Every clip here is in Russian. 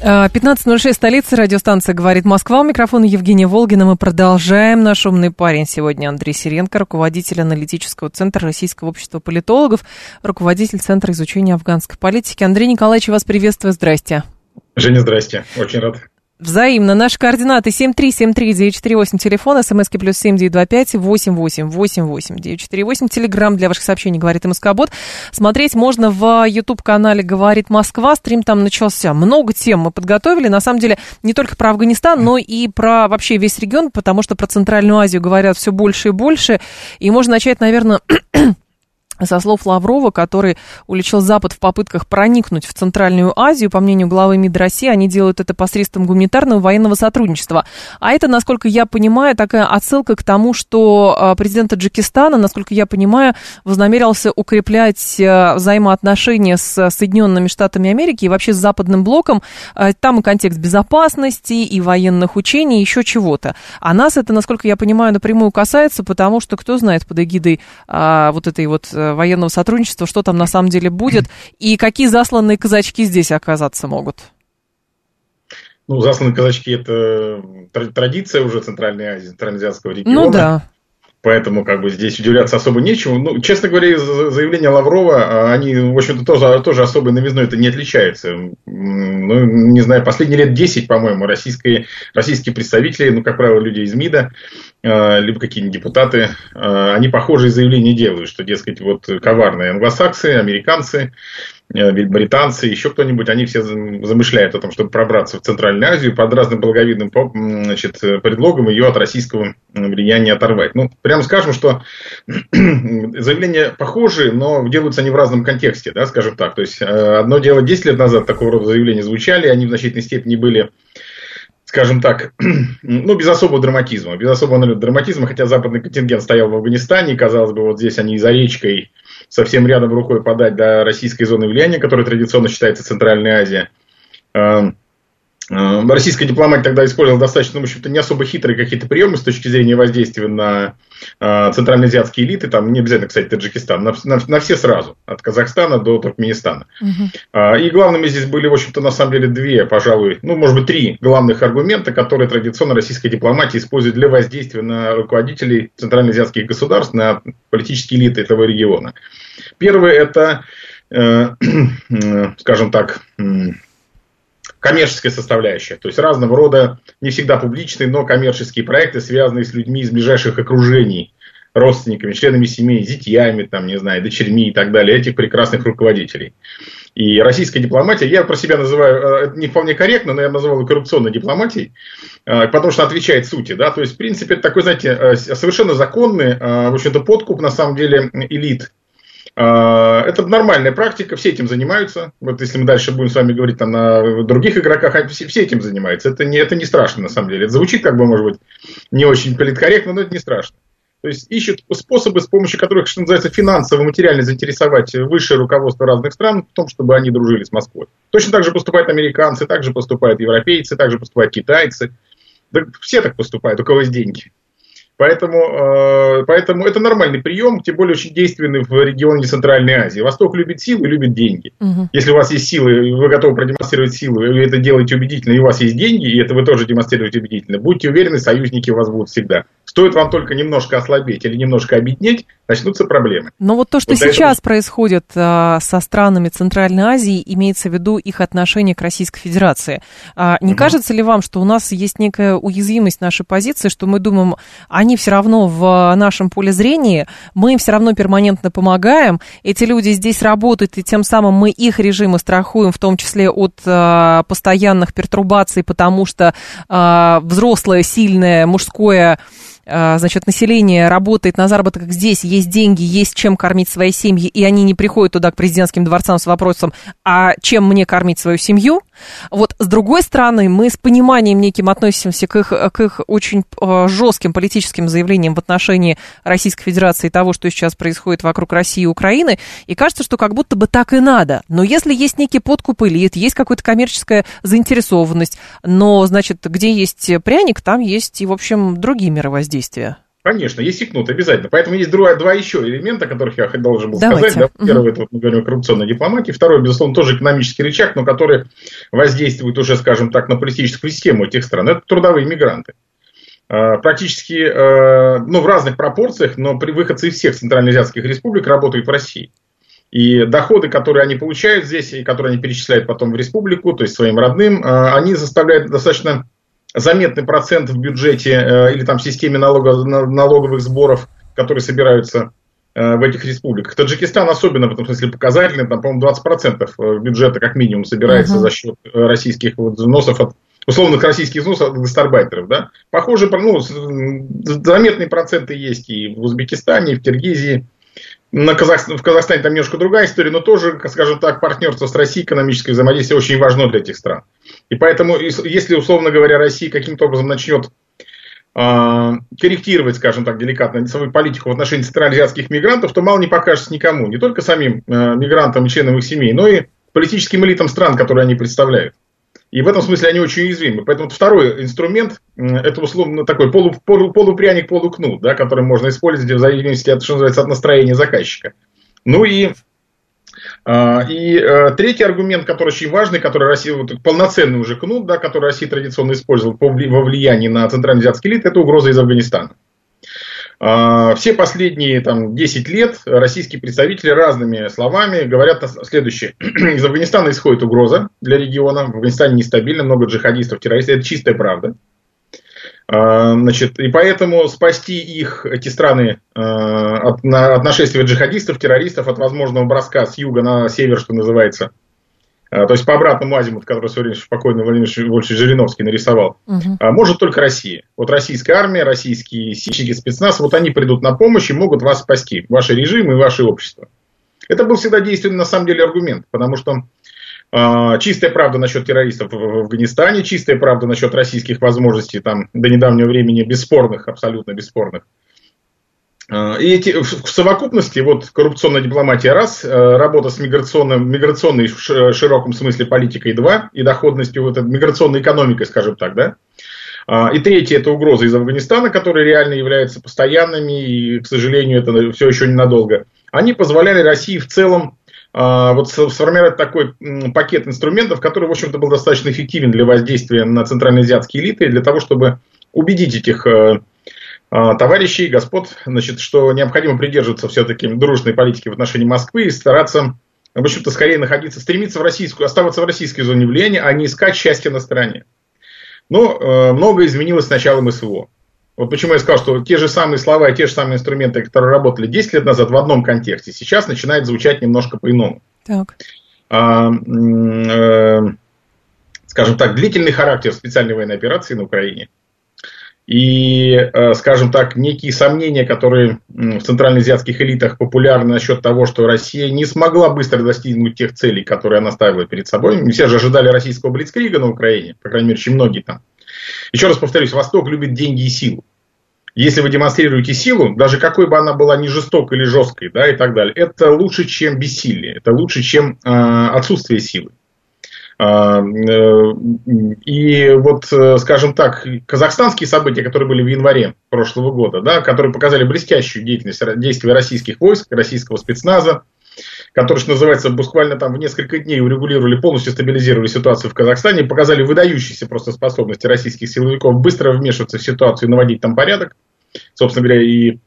15.06, столица, радиостанция «Говорит Москва». У микрофона Евгения Волгина. Мы продолжаем. Наш умный парень сегодня Андрей Сиренко, руководитель аналитического центра Российского общества политологов, руководитель Центра изучения афганской политики. Андрей Николаевич, вас приветствую. Здрасте. Женя, здрасте. Очень рад. Взаимно. Наши координаты 7373948, телефон, смски плюс 7925 8888948, телеграмм для ваших сообщений «Говорит МСК-бот». Смотреть можно в YouTube-канале «Говорит Москва», стрим там начался. Много тем мы подготовили, на самом деле, не только про Афганистан, но и про вообще весь регион, потому что про Центральную Азию говорят все больше и больше. И можно начать, наверное, со слов Лаврова, который уличил Запад в попытках проникнуть в Центральную Азию, по мнению главы МИД России, они делают это посредством гуманитарного военного сотрудничества. А это, насколько я понимаю, такая отсылка к тому, что а, президент Таджикистана, насколько я понимаю, вознамерился укреплять а, взаимоотношения с Соединенными Штатами Америки и вообще с Западным блоком. А, там и контекст безопасности, и военных учений, и еще чего-то. А нас это, насколько я понимаю, напрямую касается, потому что, кто знает, под эгидой вот этой вот военного сотрудничества, что там на самом деле будет, и какие засланные казачки здесь оказаться могут? Ну, засланные казачки – это традиция уже Центральной Азии, Центральноазиатского региона. Ну да. Поэтому как бы здесь удивляться особо нечему. Ну, честно говоря, заявления Лаврова, а, они, в общем-то, тоже, тоже особой новизной это не отличаются. Ну, не знаю, последние лет 10, по-моему, российские, российские представители, ну, как правило, люди из МИДа, а, либо какие-нибудь депутаты, а, они похожие заявления делают, что, дескать, вот коварные англосаксы, американцы, Э, британцы, еще кто-нибудь, они все замышляют о том, чтобы пробраться в Центральную Азию под разным благовидным значит, предлогом ее от российского влияния оторвать. Ну, прямо скажем, что заявления похожи, но делаются они в разном контексте, да, скажем так. То есть, э, одно дело 10 лет назад такого рода заявления звучали, они в значительной степени были скажем так, ну, без особого драматизма. Без особого драматизма, хотя западный контингент стоял в Афганистане, и, казалось бы, вот здесь они за речкой совсем рядом рукой подать до российской зоны влияния, которая традиционно считается Центральной Азией. Э, российская дипломатия тогда использовала достаточно, в общем-то, не особо хитрые какие-то приемы с точки зрения воздействия на э, центральноазиатские элиты, там не обязательно, кстати, Таджикистан, на, на, на все сразу, от Казахстана до Туркменистана. Угу. И главными здесь были, в общем-то, на самом деле две, пожалуй, ну, может быть, три главных аргумента, которые традиционно российская дипломатия использует для воздействия на руководителей центральноазиатских государств, на политические элиты этого региона. Первое это, э, скажем так, коммерческая составляющая. То есть разного рода, не всегда публичные, но коммерческие проекты, связанные с людьми из ближайших окружений, родственниками, членами семей, зятьями, там, не знаю, дочерьми и так далее, этих прекрасных руководителей. И российская дипломатия, я про себя называю, э, не вполне корректно, но я называл коррупционной дипломатией, э, потому что отвечает сути, да, то есть, в принципе, это такой, знаете, э, совершенно законный, в общем-то, подкуп, на самом деле, элит это нормальная практика, все этим занимаются. Вот если мы дальше будем с вами говорить там, на других игроках, все этим занимаются. Это не, это не страшно на самом деле. Это звучит как бы, может быть, не очень политкорректно, но это не страшно. То есть ищут способы, с помощью которых, что называется, финансово, материально заинтересовать высшее руководство разных стран в том, чтобы они дружили с Москвой. Точно так же поступают американцы, так же поступают европейцы, так же поступают китайцы. Да все так поступают, у кого есть деньги. Поэтому, э, поэтому это нормальный прием, тем более очень действенный в регионе Центральной Азии. Восток любит силы любит деньги. Угу. Если у вас есть силы, вы готовы продемонстрировать силу, и вы это делаете убедительно, и у вас есть деньги, и это вы тоже демонстрируете убедительно, будьте уверены, союзники у вас будут всегда. Стоит вам только немножко ослабеть или немножко объединить, начнутся проблемы. Но вот то, что вот сейчас этого... происходит а, со странами Центральной Азии, имеется в виду их отношение к Российской Федерации. А, не угу. кажется ли вам, что у нас есть некая уязвимость нашей позиции, что мы думаем, они все равно в нашем поле зрения, мы им все равно перманентно помогаем, эти люди здесь работают, и тем самым мы их режимы страхуем, в том числе от а, постоянных пертурбаций, потому что взрослое, сильное, мужское значит, население работает на заработок здесь, есть деньги, есть чем кормить свои семьи, и они не приходят туда к президентским дворцам с вопросом, а чем мне кормить свою семью, Вот с другой стороны, мы с пониманием неким относимся к их, к их очень э, жестким политическим заявлениям в отношении Российской Федерации и того, что сейчас происходит вокруг России и Украины, и кажется, что как будто бы так и надо. Но если есть некий подкуп элит, есть какая-то коммерческая заинтересованность, но, значит, где есть пряник, там есть и, в общем, другие меры воздействия. Конечно, есть и кнут, обязательно. Поэтому есть два, два еще элемента, о которых я должен был Давайте. сказать. Да? Первый, это вот мы говорим о коррупционной дипломатии. Второй, безусловно, тоже экономический рычаг, но который воздействует уже, скажем так, на политическую систему этих стран. Это трудовые мигранты. А, практически, а, ну, в разных пропорциях, но при выходце из всех центральноазиатских республик работают в России. И доходы, которые они получают здесь, и которые они перечисляют потом в республику, то есть своим родным, а, они заставляют достаточно заметный процент в бюджете э, или там в системе налога, налоговых сборов, которые собираются э, в этих республиках. Таджикистан особенно в этом смысле показательный, там, по-моему, 20% э, бюджета как минимум собирается uh-huh. за счет российских вот взносов от условных российских взносов от гастарбайтеров. Да? Похоже, ну, заметные проценты есть и в Узбекистане, и в Киргизии. На Казах... В Казахстане там немножко другая история, но тоже, скажем так, партнерство с Россией, экономическое взаимодействие очень важно для этих стран. И поэтому, если, условно говоря, Россия каким-то образом начнет э, корректировать, скажем так, деликатно свою политику в отношении центральноазиатских мигрантов, то мало не покажется никому. Не только самим э, мигрантам и членам их семей, но и политическим элитам стран, которые они представляют. И в этом смысле они очень уязвимы. Поэтому второй инструмент – это условно такой полу, полу, полупряник, полукнут, да, который можно использовать в зависимости от, что называется, от настроения заказчика. Ну и а, и э, третий аргумент, который очень важный, который Россия, вот, полноценный уже кнут, да, который Россия традиционно использовала по, во влиянии на центральноазиатский элит, это угроза из Афганистана. А, все последние там, 10 лет российские представители разными словами говорят следующее. Из Афганистана исходит угроза для региона. В Афганистане нестабильно, много джихадистов, террористов. Это чистая правда. А, значит, и поэтому спасти их, эти страны, а, от, от нашествия джихадистов, террористов, от возможного броска с юга на север, что называется, то есть по обратному азимуту, который все время спокойно Владимир Вольфович Жириновский нарисовал, угу. может только Россия. Вот российская армия, российские сильщики спецназ, вот они придут на помощь и могут вас спасти, ваши режимы и ваше общество. Это был всегда действенный на самом деле аргумент, потому что а, чистая правда насчет террористов в Афганистане, чистая правда насчет российских возможностей там до недавнего времени бесспорных, абсолютно бесспорных. А, и эти, в совокупности, вот коррупционная дипломатия раз, э, работа с миграционным, миграционной в широком смысле политикой два, и доходностью, вот миграционной экономикой, скажем так, да. А, и третье, это угроза из Афганистана, которые реально являются постоянными, и, к сожалению, это все еще ненадолго. Они позволяли России в целом вот сформировать такой пакет инструментов, который, в общем-то, был достаточно эффективен для воздействия на центральноазиатские элиты, для того, чтобы убедить этих э, товарищей, господ, значит, что необходимо придерживаться все-таки дружной политики в отношении Москвы и стараться, в общем-то, скорее находиться, стремиться в российскую, оставаться в российской зоне влияния, а не искать счастья на стороне. Но э, многое изменилось с началом СВО. Вот почему я сказал, что те же самые слова и те же самые инструменты, которые работали 10 лет назад в одном контексте, сейчас начинают звучать немножко по-иному. Так. А, э, скажем так, длительный характер специальной военной операции на Украине и, э, скажем так, некие сомнения, которые в центральноазиатских элитах популярны насчет того, что Россия не смогла быстро достигнуть тех целей, которые она ставила перед собой. Все же ожидали российского блицкрига на Украине, по крайней мере, очень многие там. Еще раз повторюсь, Восток любит деньги и силу. Если вы демонстрируете силу, даже какой бы она была не жестокой или жесткой, да, и так далее, это лучше, чем бессилие, это лучше, чем э, отсутствие силы. А, э, и вот, э, скажем так, казахстанские события, которые были в январе прошлого года, да, которые показали блестящую деятельность действия российских войск, российского спецназа, которые, что называется, буквально там в несколько дней урегулировали, полностью стабилизировали ситуацию в Казахстане, показали выдающиеся просто способности российских силовиков быстро вмешиваться в ситуацию и наводить там порядок. Собственно говоря, и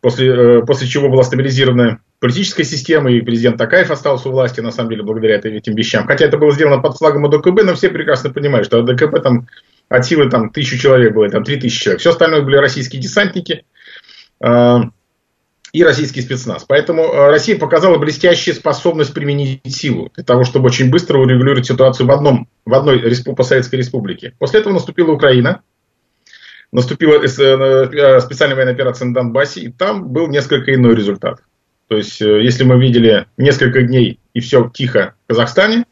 после, э, после чего была стабилизирована политическая система, и президент Такаев остался у власти, на самом деле, благодаря этим вещам. Хотя это было сделано под флагом АДКБ, но все прекрасно понимают, что АДКБ там от силы там тысячу человек было, там три тысячи человек. Все остальное были российские десантники. А, и российский спецназ. Поэтому э, Россия показала блестящую способность применить силу для того, чтобы очень быстро урегулировать ситуацию в, одном, в одной респу, постсоветской республике. После этого наступила Украина, наступила э, э, специальная военная операция на Донбассе, и там был несколько иной результат. То есть, если мы видели несколько дней и все тихо в Казахстане,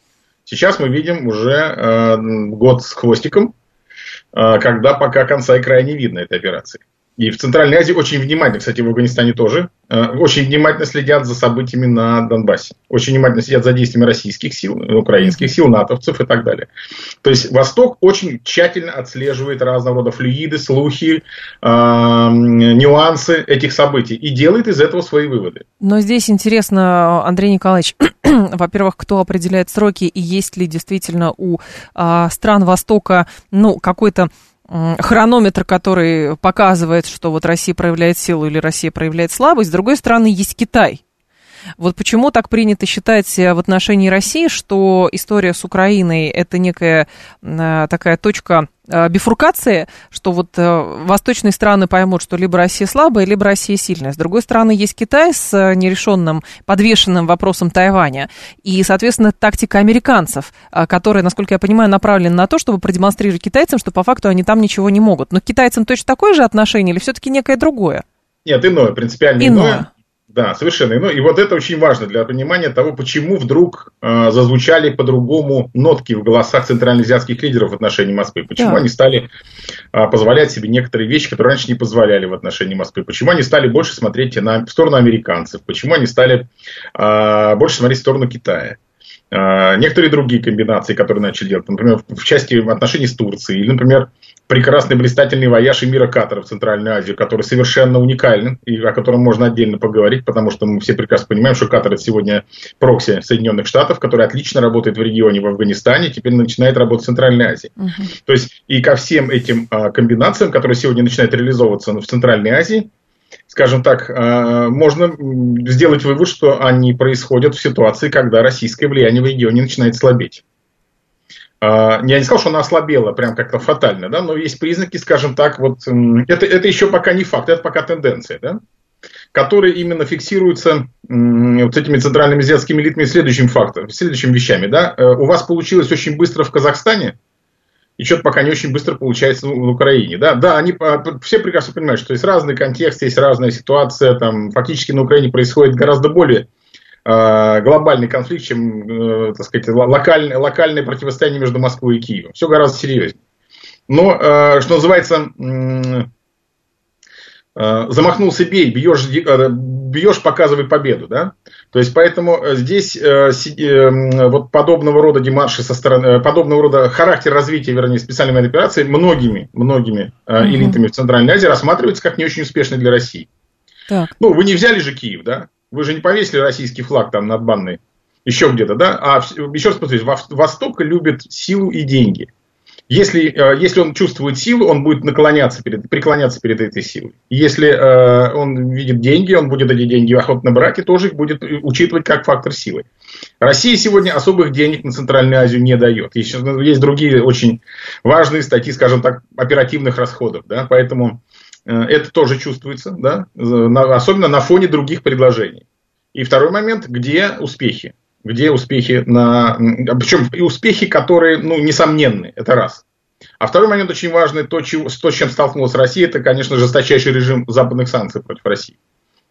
Сейчас мы видим уже э, год с хвостиком, э, когда пока конца и края не видно этой операции. И в Центральной Азии очень внимательно, кстати, в Афганистане тоже, э, очень внимательно следят за событиями на Донбассе. Очень внимательно следят за действиями российских сил, украинских сил, натовцев и так далее. То есть Восток очень тщательно отслеживает разного рода флюиды, слухи, э, нюансы этих событий и делает из этого свои выводы. Но здесь интересно, Андрей Николаевич, во-первых, кто определяет сроки и есть ли действительно у э, стран Востока ну, какой-то хронометр, который показывает, что вот Россия проявляет силу или Россия проявляет слабость. С другой стороны, есть Китай. Вот почему так принято считать в отношении России, что история с Украиной это некая э, такая точка Э, бифуркации, что вот э, восточные страны поймут, что либо Россия слабая, либо Россия сильная. С другой стороны, есть Китай с э, нерешенным, подвешенным вопросом Тайваня. И, соответственно, тактика американцев, которая, насколько я понимаю, направлена на то, чтобы продемонстрировать китайцам, что по факту они там ничего не могут. Но к китайцам точно такое же отношение или все-таки некое другое? Нет, иное, принципиально иное. иное. Да, совершенно. Ну, и вот это очень важно для понимания того, почему вдруг э, зазвучали по-другому нотки в голосах центральноазиатских лидеров в отношении Москвы. Почему да. они стали э, позволять себе некоторые вещи, которые раньше не позволяли в отношении Москвы. Почему они стали больше смотреть на, в сторону американцев. Почему они стали э, больше смотреть в сторону Китая. Э, некоторые другие комбинации, которые начали делать. Например, в части отношений с Турцией. Или, например, прекрасный блистательный вояж эмира Катара в Центральную Азию, который совершенно уникален и о котором можно отдельно поговорить, потому что мы все прекрасно понимаем, что Катар это сегодня прокси Соединенных Штатов, который отлично работает в регионе в Афганистане, теперь начинает работать в Центральной Азии. Uh-huh. То есть и ко всем этим а, комбинациям, которые сегодня начинают реализовываться в Центральной Азии, скажем так, а, можно сделать вывод, что они происходят в ситуации, когда российское влияние в регионе начинает слабеть. А, я не сказал, что она ослабела прям как-то фатально, да, но есть признаки, скажем так, вот это, это еще пока не факт, это пока тенденция, да, которые именно фиксируются вот этими центральными азиатскими элитами следующим фактом, следующими вещами, да. Э, у вас получилось очень быстро в Казахстане, и что-то пока не очень быстро получается в Украине. Да, да, они а, все прекрасно понимают, что есть разный контекст, есть разная ситуация, там фактически на Украине происходит гораздо более глобальный конфликт, чем, э, так сказать, локальное, локальное противостояние между Москвой и Киевом. Все гораздо серьезнее. Но, э, что называется, замахнулся бей, бьешь, бьешь, показывай победу, да? То есть, поэтому здесь вот подобного рода демарши со стороны, подобного рода характер развития, вернее, специальной военной операции многими, многими элитами в Центральной Азии рассматривается как не очень успешный для России. Так. Ну, вы не взяли же Киев, да? Вы же не повесили российский флаг там над банной, еще где-то, да? А еще раз повторюсь, Восток любит силу и деньги. Если, э, если он чувствует силу, он будет наклоняться перед, преклоняться перед этой силой. Если э, он видит деньги, он будет эти деньги охотно брать и тоже их будет учитывать как фактор силы. Россия сегодня особых денег на Центральную Азию не дает. Есть, есть другие очень важные статьи, скажем так, оперативных расходов. Да? Поэтому Э, это тоже чувствуется, да, особенно на фоне других предложений. И второй момент, где успехи? Где успехи на... Причем и успехи, которые, ну, несомненны, это раз. А второй момент очень важный, то, чего, то, с чем столкнулась Россия, это, конечно, жесточайший режим западных санкций против России.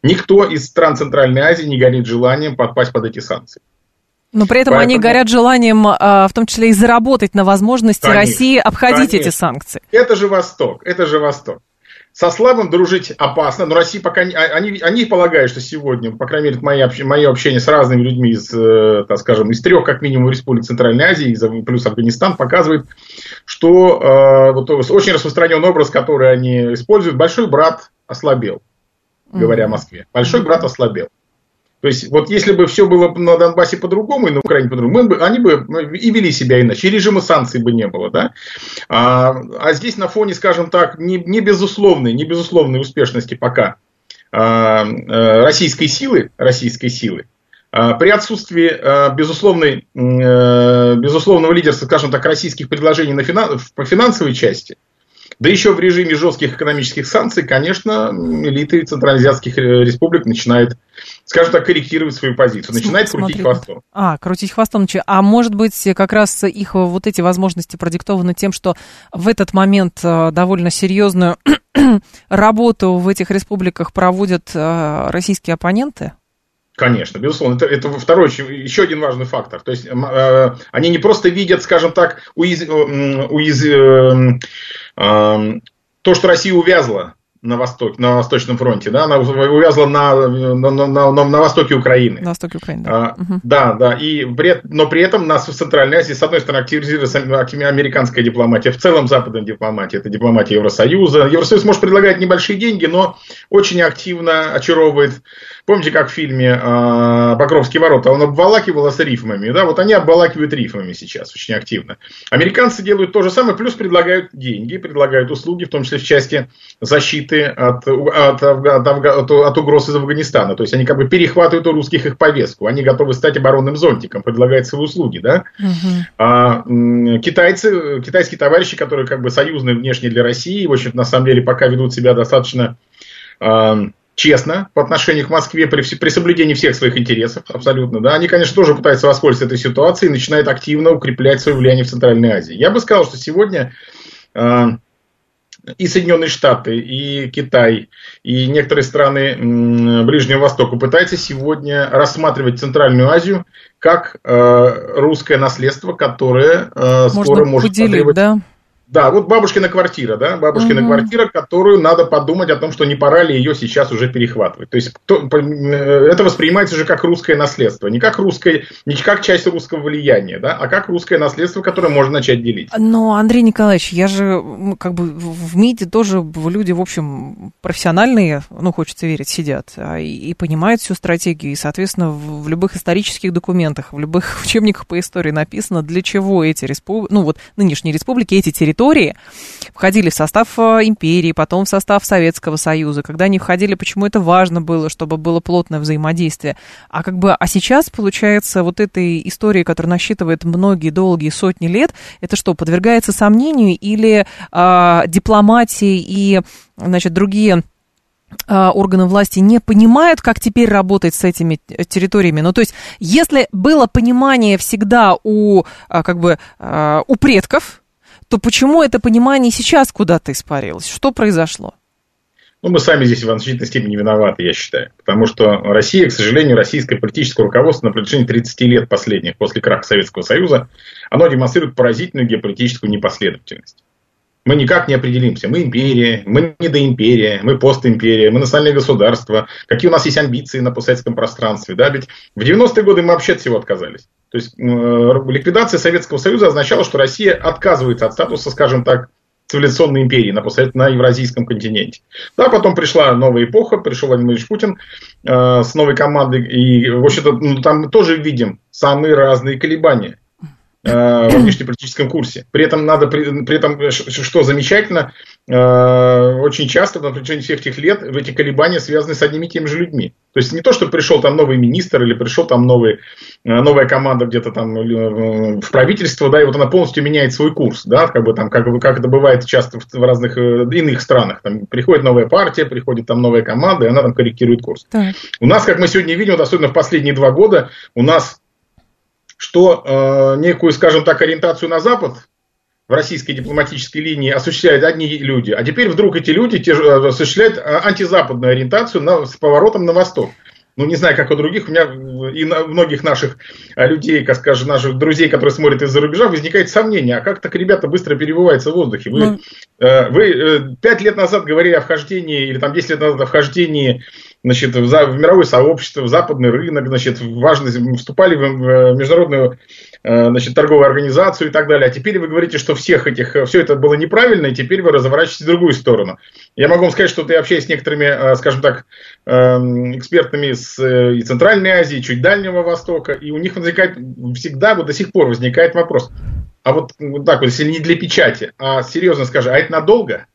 Никто из стран Центральной Азии не горит желанием подпасть под эти санкции. Но при этом Поэтому... они горят желанием, а, в том числе и заработать на возможности конечно, России обходить конечно. эти санкции. Это же Восток, это же Восток. Со слабым дружить опасно, но Россия пока не, а, они, они полагают, что сегодня, по крайней мере, мое, мое общение с разными людьми из, э, так скажем, из трех, как минимум, республик Центральной Азии, плюс Афганистан, показывает, что э, вот, очень распространенный образ, который они используют, большой брат ослабел, говоря о Москве. Большой брат ослабел. То есть, вот если бы все было на Донбассе по-другому и на Украине по-другому, бы, они бы ну, и вели себя иначе, и режима санкций бы не было. Да? А, а здесь на фоне, скажем так, не, не безусловной, не безусловной успешности пока а, а, российской силы, российской силы, а, при отсутствии а, безусловной, а, безусловного лидерства, скажем так, российских предложений на финан, по финансовой части, да еще в режиме жестких экономических санкций, конечно, элиты центральноазиатских республик начинают скажем так, корректировать свою позицию, начинает Смотри. крутить хвостом. А, крутить хвостом. А может быть, как раз их вот эти возможности продиктованы тем, что в этот момент э, довольно серьезную работу в этих республиках проводят э, российские оппоненты? Конечно, безусловно. Это, это второй, еще один важный фактор. То есть э, они не просто видят, скажем так, уяз, уяз, э, э, то, что Россия увязла на, восток, на Восточном фронте, да, она увязла на, на, на, на, на востоке Украины. На востоке Украины, да. А, угу. Да, да, и при, но при этом нас в Центральной Азии, с одной стороны, активизируется американская дипломатия, в целом западная дипломатия, это дипломатия Евросоюза. Евросоюз может предлагать небольшие деньги, но очень активно очаровывает Помните, как в фильме э, «Покровские ворота» он обволакивался рифмами, да, вот они обволакивают рифмами сейчас очень активно. Американцы делают то же самое, плюс предлагают деньги, предлагают услуги, в том числе в части защиты от, от, от, от, от угроз из Афганистана. То есть они как бы перехватывают у русских их повестку, они готовы стать оборонным зонтиком, предлагают свои услуги, да. Угу. А, китайцы, китайские товарищи, которые как бы союзные внешне для России, в общем на самом деле пока ведут себя достаточно честно по отношению к Москве при, при соблюдении всех своих интересов, абсолютно, да, они, конечно, тоже пытаются воспользоваться этой ситуацией и начинают активно укреплять свое влияние в Центральной Азии. Я бы сказал, что сегодня э, и Соединенные Штаты, и Китай, и некоторые страны Ближнего Востока пытаются сегодня рассматривать Центральную Азию как э, русское наследство, которое э, скоро может потребовать... да? Да, вот бабушкина квартира, да, бабушкина угу. квартира, которую надо подумать о том, что не пора ли ее сейчас уже перехватывать. То есть кто, э, это воспринимается уже как русское наследство, не как русское, не как часть русского влияния, да, а как русское наследство, которое можно начать делить. Но, Андрей Николаевич, я же как бы в МИДе тоже люди, в общем, профессиональные, ну, хочется верить, сидят а, и, и понимают всю стратегию, и, соответственно, в, в любых исторических документах, в любых учебниках по истории написано, для чего эти республики, ну, вот нынешние республики, эти территории территории входили в состав э, империи, потом в состав Советского Союза. Когда они входили, почему это важно было, чтобы было плотное взаимодействие. А как бы, а сейчас, получается, вот этой истории, которая насчитывает многие долгие сотни лет, это что, подвергается сомнению или э, дипломатии и, значит, другие а, органы власти не понимают, как теперь работать с этими территориями. Ну, то есть, если было понимание всегда у, а, как бы, у предков, то почему это понимание сейчас куда-то испарилось? Что произошло? Ну, мы сами здесь в значительной степени виноваты, я считаю. Потому что Россия, к сожалению, российское политическое руководство на протяжении 30 лет последних, после краха Советского Союза, оно демонстрирует поразительную геополитическую непоследовательность. Мы никак не определимся. Мы империя, мы не до империя, мы постимперия, мы национальное государство. Какие у нас есть амбиции на постсоветском пространстве. Да? Ведь в 90-е годы мы вообще от всего отказались. То есть э, ликвидация Советского Союза означала, что Россия отказывается от статуса, скажем так, цивилизационной империи на, на евразийском континенте. Да, потом пришла новая эпоха, пришел Владимир Ильич Путин э, с новой командой, и, в общем-то, ну, там мы тоже видим самые разные колебания э, в внешнеполитическом курсе. При этом надо, при, при этом, что замечательно, э, очень часто на протяжении всех этих лет в эти колебания связаны с одними и теми же людьми. То есть не то, что пришел там новый министр или пришел там новый, э, новая команда где-то там э, в правительство, да, и вот она полностью меняет свой курс, да, как бы там, как, как это бывает часто в разных э, иных странах. Там приходит новая партия, приходит там новая команда, и она там корректирует курс. Так. У нас, как мы сегодня видим, вот особенно в последние два года, у нас что э, некую, скажем так, ориентацию на Запад в российской дипломатической линии осуществляют одни люди, а теперь вдруг эти люди те, э, осуществляют э, антизападную ориентацию на, с поворотом на восток. Ну, не знаю, как у других, у меня и на многих наших э, людей, как скажем, наших друзей, которые смотрят из-за рубежа, возникает сомнение, а как так ребята быстро перебываются в воздухе? Вы, ну... вы пять лет назад говорили о вхождении, или там 10 лет назад о вхождении значит, в, в мировое сообщество, в западный рынок, значит, важно, вступали в международную Э, значит, торговую организацию и так далее. А теперь вы говорите, что всех этих, э, все это было неправильно, и теперь вы разворачиваетесь в другую сторону. Я могу вам сказать, что я общаюсь с некоторыми, э, скажем так, эм, экспертами с и Центральной Азии, чуть Дальнего Востока, и у них возникает всегда, вот до сих пор возникает вопрос, а вот, вот так вот, если не для печати, а серьезно скажи, а это надолго?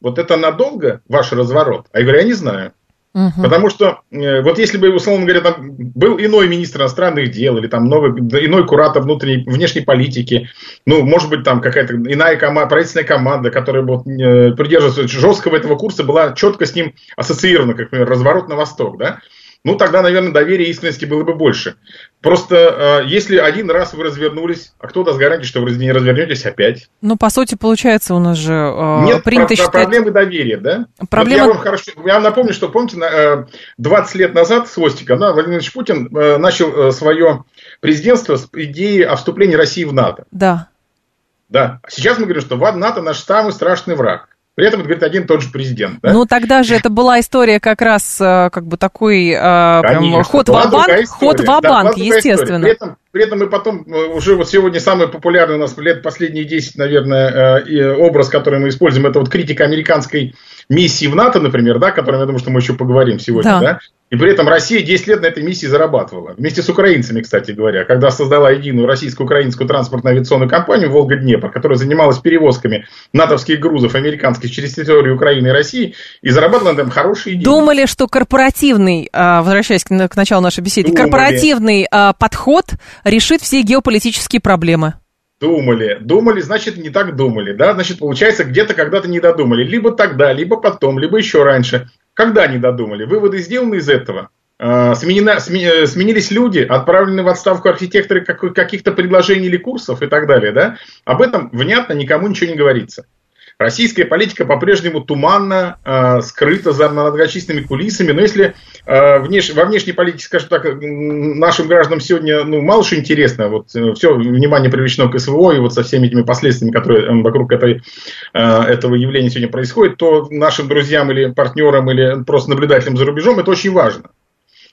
Вот это надолго ваш разворот? А я говорю, я не знаю. Угу. Потому что э, вот если бы, условно говоря, там был иной министр иностранных дел или там новый, иной куратор внутренней, внешней политики, ну, может быть, там какая-то иная команда, правительственная команда, которая вот, э, придерживается жесткого этого курса, была четко с ним ассоциирована, как, например, разворот на восток, да, ну тогда, наверное, доверия и искренности было бы больше. Просто э, если один раз вы развернулись, а кто даст гарантии, что вы не развернетесь опять? Ну, по сути, получается, у нас же э, Нет принято про- считать... проблемы доверия, да? Проблема- Вот я, вам хорошо, я вам напомню, что, помните, на, э, 20 лет назад с Хвостиком, да, Владимир Ильич Путин э, начал э, свое президентство с идеи о вступлении России в НАТО. Да. Да. А сейчас мы говорим, что НАТО наш самый страшный враг. При этом это говорит один и тот же президент. Да? Ну, тогда же это была история как раз э, как бы такой э, прям ход ва-банк, другая ход. Да, была другая история. естественно. При этом, при этом мы потом, э, уже вот сегодня самый популярный у нас лет последние 10, наверное, э, образ, который мы используем, это вот критика американской миссии в НАТО, например, да, о которой, я думаю, что мы еще поговорим сегодня, Да. да. И при этом Россия 10 лет на этой миссии зарабатывала. Вместе с украинцами, кстати говоря, когда создала единую российско-украинскую транспортно-авиационную компанию «Волга-Днепр», которая занималась перевозками натовских грузов американских через территорию Украины и России, и зарабатывала на этом хорошие деньги. Думали, что корпоративный, а, возвращаясь к, на- к началу нашей беседы, Думали. корпоративный а, подход решит все геополитические проблемы. Думали. Думали, значит, не так думали. Да? Значит, получается, где-то когда-то не додумали. Либо тогда, либо потом, либо еще раньше. Когда не додумали? Выводы сделаны из этого. А, сменена- сме- э, сменились люди, отправлены в отставку архитекторы как- каких-то предложений или курсов и так далее. Да? Об этом внятно никому ничего не говорится. Российская политика по-прежнему туманно, э, скрыта за многочисленными кулисами. Но если э, внеш- во внешней политике, скажем так, нашим гражданам сегодня ну, мало что интересно, вот все внимание привлечено к СВО и вот со всеми этими последствиями, которые э, вокруг этой, э, этого явления сегодня происходят, то нашим друзьям или партнерам или просто наблюдателям за рубежом это очень важно.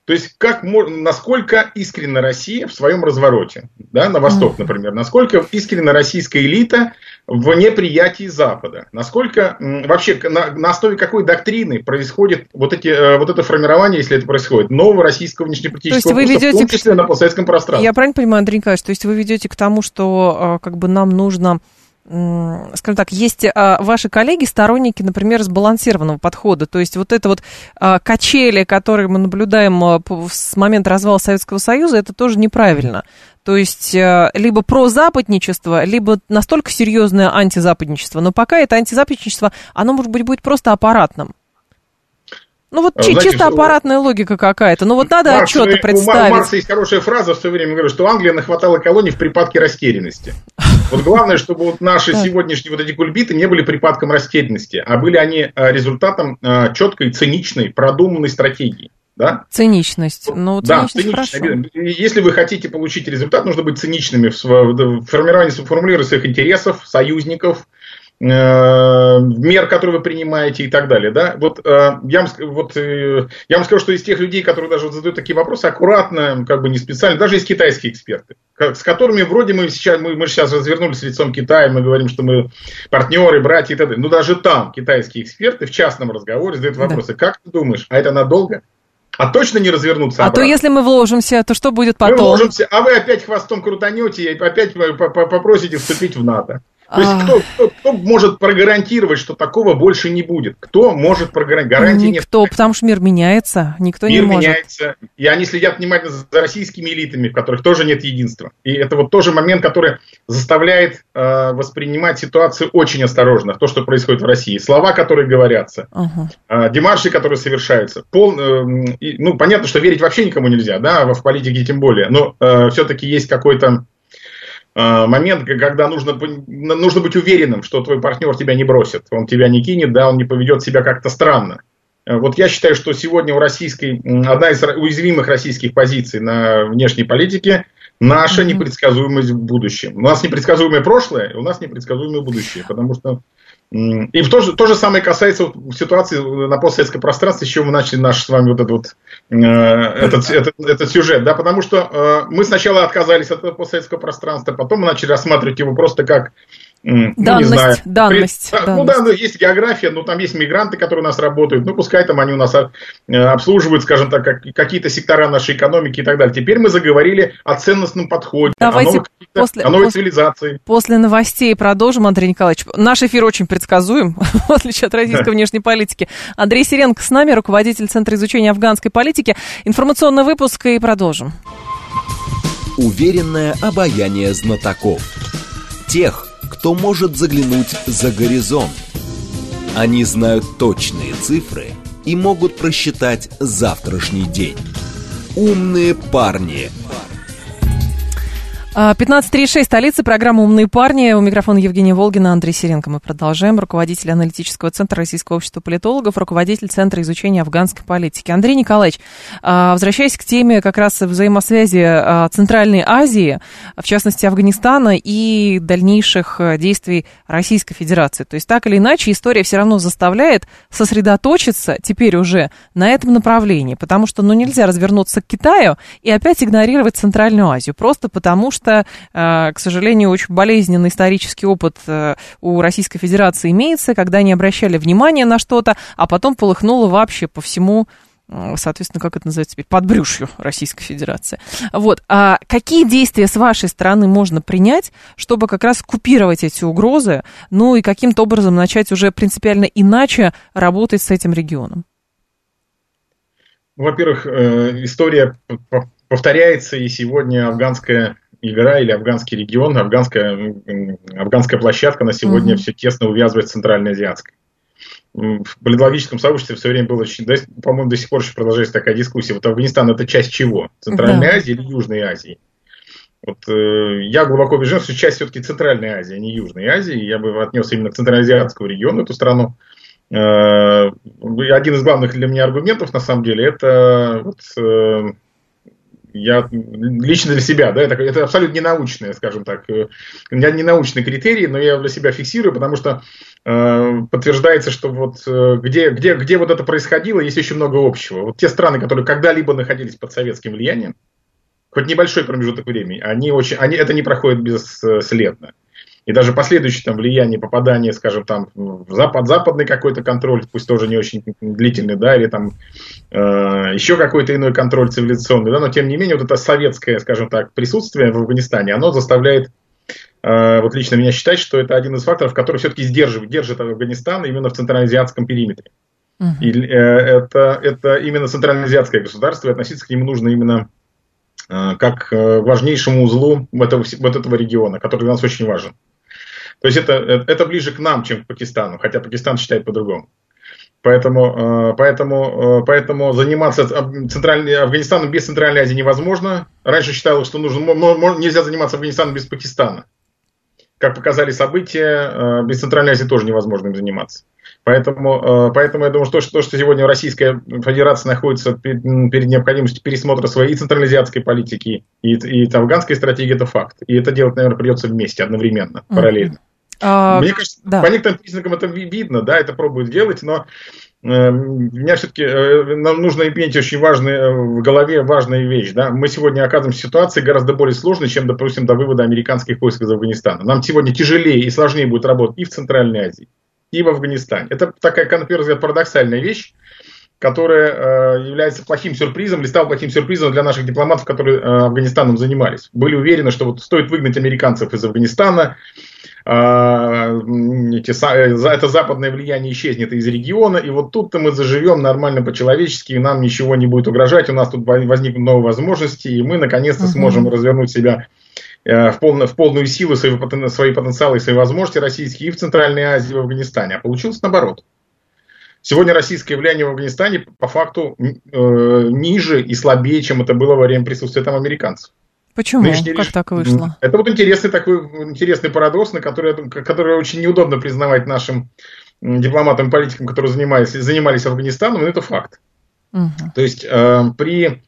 То есть, как, насколько искренна Россия в своем развороте, да, на восток, например, насколько искренна российская элита в неприятии Запада, насколько вообще на, на основе какой доктрины происходит вот, эти, э, вот это формирование, если это происходит, нового российского внешнеполитического То есть вы курса, в ведете том числе на постсоветском пространстве. Я правильно понимаю, Андрей Николаевич, то есть вы ведете к тому, что э, как бы нам нужно скажем так, есть а, ваши коллеги, сторонники, например, сбалансированного подхода. То есть вот это вот а, качели, которые мы наблюдаем а, с момента развала Советского Союза, это тоже неправильно. То есть а, либо прозападничество, либо настолько серьезное антизападничество. Но пока это антизападничество, оно, может быть, будет просто аппаратным. Ну вот чи- Знаете, чисто аппаратная логика какая-то. Ну вот надо Маркс, отчеты Мар- У представить. Маркса есть хорошая фраза, в свое время говорю, что Англия нахватала колоний в припадке растерянности. Вот главное, чтобы вот наши сегодняшние вот эти кульбиты не были припадком растерянности, а были они э, результатом э, четкой, циничной, продуманной стратегии. Да? Циничность. Ну, Да, циничность хорошо. Если вы хотите получить результат, нужно быть циничными в формировании, формулировании своих интересов, союзников, мер, которые вы принимаете и так далее. Да? Вот, э, я, вам, вот, э, я вам скажу, что из тех людей, которые даже вот задают такие вопросы, аккуратно, как бы не специально, даже есть китайские эксперты, как- с которыми вроде мы сейчас, мы, мы сейчас развернулись лицом Китая, мы говорим, что мы партнеры, братья и так далее. Но даже там китайские эксперты в частном разговоре задают Да. вопросы. Как ты думаешь, а это надолго? А точно не развернуться А то обратно? если мы вложимся, то что будет Мы потом? вложимся, а вы опять хвостом крутанете и опять по- по- попросите вступить в НАТО. То есть кто, кто, кто может прогарантировать, что такого больше не будет? Кто может прогарантировать? Гарантии нет. Никто, потому что мир меняется, никто не Мир может. меняется, и они следят внимательно за российскими элитами, в которых тоже нет единства. И это вот тоже момент, который заставляет э, воспринимать ситуацию очень осторожно, то, что происходит в России. Слова, которые говорятся, Ага. а, демарши, которые совершаются. Пол, э, и, ну, понятно, что верить вообще никому нельзя, да, в политике тем более, но все-таки есть какой-то э, момент, к- когда нужно, нужно быть уверенным, что твой партнер тебя не бросит, он тебя не кинет, да, он не поведет себя как-то странно. Э, Вот я считаю, что сегодня у российской, одна из уязвимых российских позиций на внешней политике наша Мгм. непредсказуемость в будущем. У нас непредсказуемое прошлое, у нас непредсказуемое будущее, потому что и в то, же, то же самое касается ситуации на постсоветском пространстве, с чего мы начали наш с вами вот этот вот э, этот, этот, этот сюжет, да, потому что э, мы сначала отказались от этого постсоветского пространства, потом мы начали рассматривать его просто как ну, не Данность, знаю, данность, При- данность. Ну да, ну, есть география, ну там есть мигранты, которые у нас работают, ну пускай там они у нас э, обслуживают, скажем так, как- какие-то сектора нашей экономики и так далее. Теперь мы заговорили о ценностном подходе, Давайте о новой, каких-то- после- о новой после- цивилизации. После новостей продолжим, Андрей Николаевич. Наш эфир очень предсказуем, в отличие от российской внешней политики. Андрей Сиренко с нами, руководитель Центра изучения афганской политики. Информационный выпуск и продолжим. Уверенное обаяние знатоков. Тех, кто может заглянуть за горизонт. Они знают точные цифры и могут просчитать завтрашний день. Умные парни. 15.36, а, столица, программа «Умные парни». У микрофона Евгения Волгина, Андрей Сиренко. Мы продолжаем. Руководитель аналитического центра Российского общества политологов, руководитель Центра изучения афганской политики. Андрей Николаевич, а, возвращаясь к теме как раз взаимосвязи а, Центральной Азии, в частности Афганистана и дальнейших действий Российской Федерации. То есть так или иначе история все равно заставляет сосредоточиться теперь уже на этом направлении, потому что ну, нельзя развернуться к Китаю и опять игнорировать Центральную Азию, просто потому что что, э, к сожалению, очень болезненный исторический опыт э, у Российской Федерации имеется, когда они обращали внимание на что-то, а потом полыхнуло вообще по всему э, соответственно, как это называется теперь, подбрюшью Российской Федерации. Вот. А какие действия с вашей стороны можно принять, чтобы как раз купировать эти угрозы, ну и каким-то образом начать уже принципиально иначе работать с этим регионом? Во-первых, история повторяется, и сегодня афганская игра или афганский регион, афганская, афганская площадка на сегодня mm-hmm. все тесно увязывает с центральноазиатской. В политологическом сообществе все время было, по-моему, до сих пор еще продолжается такая дискуссия. Вот Афганистан это часть чего? Центральной да. Азии или Южной Азии? Вот, э, я глубоко убежден, что часть все-таки Центральной Азии, а не Южной Азии. Я бы отнес именно к Центральноазиатскому региону эту страну. Э, один из главных для меня аргументов, на самом деле, это вот, э, я лично для себя, да, это, это абсолютно ненаучные, скажем так, э, не научные критерии, но я для себя фиксирую, потому что э, подтверждается, что вот э, где, где, где вот это происходило, есть очень много общего. Вот те страны, которые когда-либо находились под советским влиянием, хоть небольшой промежуток времени, они очень, они, это не проходит бесследно и даже последующее там влияние попадания, скажем, там в запад, западный какой-то контроль, пусть тоже не очень длительный, да, или там э, еще какой-то иной контроль цивилизационный, да, но тем не менее вот это советское, скажем так, присутствие в Афганистане, оно заставляет э, вот лично меня считать, что это один из факторов, который все-таки сдерживает, держит Афганистан именно в центральноазиатском периметре. Uh-huh. И э, это, это именно центральноазиатское государство, и относиться к нему нужно именно э, как к важнейшему узлу этого, вот этого региона, который для нас очень важен. То есть это, это ближе к нам, чем к Пакистану, хотя Пакистан считает по-другому. Поэтому, э, поэтому, э, поэтому заниматься Центральной, Афганистаном без Центральной Азии невозможно. Раньше считалось, что нужно, нельзя заниматься Афганистаном без Пакистана. Как показали события, э, без Центральной Азии тоже невозможно им заниматься. Поэтому, поэтому я думаю, что то, что сегодня Российская Федерация находится перед, перед необходимостью пересмотра своей централизиатской политики и, и афганской стратегии, это факт. И это делать, наверное, придется вместе, одновременно, параллельно. Mm-hmm. А, Мне кажется, да. по некоторым признакам это видно, да, это пробуют делать, но э, меня все-таки э, нам нужно иметь очень важный, э, в голове важная вещь. Да? Мы сегодня оказываемся в ситуации гораздо более сложной, чем, допустим, до вывода американских войск из Афганистана. Нам сегодня тяжелее и сложнее будет работать и в Центральной Азии, и в Афганистане. Это такая, на первый взгляд, парадоксальная вещь, которая э, является плохим сюрпризом, или стала плохим сюрпризом для наших дипломатов, которые э, Афганистаном занимались. Были уверены, что вот стоит выгнать американцев из Афганистана, эти, э, это западное влияние исчезнет из региона, и вот тут-то мы заживем нормально по-человечески, и нам ничего не будет угрожать, у нас тут возникнут новые возможности, и мы наконец-то угу. сможем развернуть себя э, в, полную, в полную силу свои, свои потенциалы и свои возможности российские и в Центральной Азии, и в Афганистане. А получилось наоборот. Сегодня российское влияние в Афганистане по факту э, ниже и слабее, чем это было во время присутствия там американцев. Почему? Нынешний как режим... так вышло? Это вот интересный такой интересный парадокс, на который, который очень неудобно признавать нашим дипломатам политикам, которые занимались, занимались Афганистаном, но это факт. Угу. То есть э, при,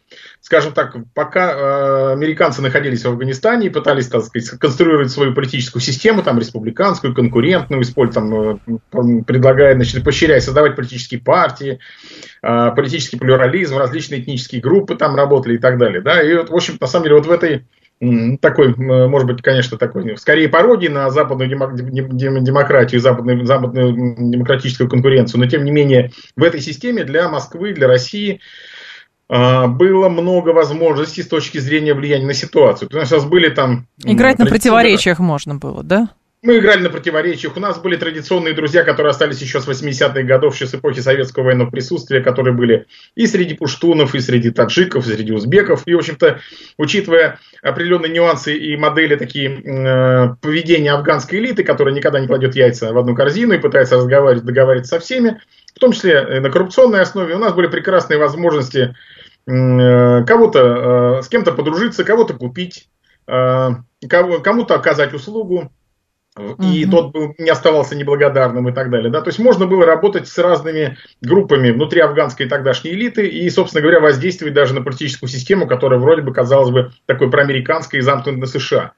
скажем так, пока э, американцы находились в Афганистане и пытались, так сказать, конструировать свою политическую систему, там, республиканскую, конкурентную, там, э, предлагая, значит, поощряя создавать политические партии, э, политический плюрализм, различные этнические группы там работали и так далее, да, и вот, в общем, на самом деле, вот в этой такой, может быть, конечно, такой, скорее пародии на западную демократию, западную, западную демократическую конкуренцию, но тем не менее в этой системе для Москвы, для России было много возможностей с точки зрения влияния на ситуацию. У нас сейчас были там... Играть на противоречиях можно было, да? Мы играли на противоречиях. У нас были традиционные друзья, которые остались еще с 80-х годов, еще с эпохи советского военного присутствия, которые были и среди пуштунов, и среди таджиков, и среди узбеков. И, в общем-то, учитывая определенные нюансы и модели такие э, поведения афганской элиты, которая никогда не кладет яйца в одну корзину и пытается разговаривать, договариваться со всеми, в том числе на коррупционной основе, у нас были прекрасные возможности кого-то, с кем-то подружиться, кого-то купить, кому-то оказать услугу, и угу. тот был, не оставался неблагодарным и так далее. Да? То есть можно было работать с разными группами внутри афганской тогдашней элиты и, собственно говоря, воздействовать даже на политическую систему, которая вроде бы казалась бы такой проамериканской и замкнутой на США.